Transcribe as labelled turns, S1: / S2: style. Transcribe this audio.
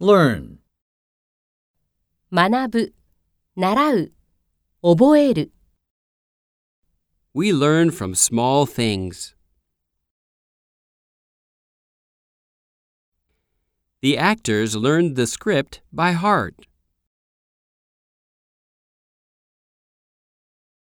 S1: learn,
S2: 学ぶ、習う、覚える。
S3: We learn from small things. The actors learned the script by heart.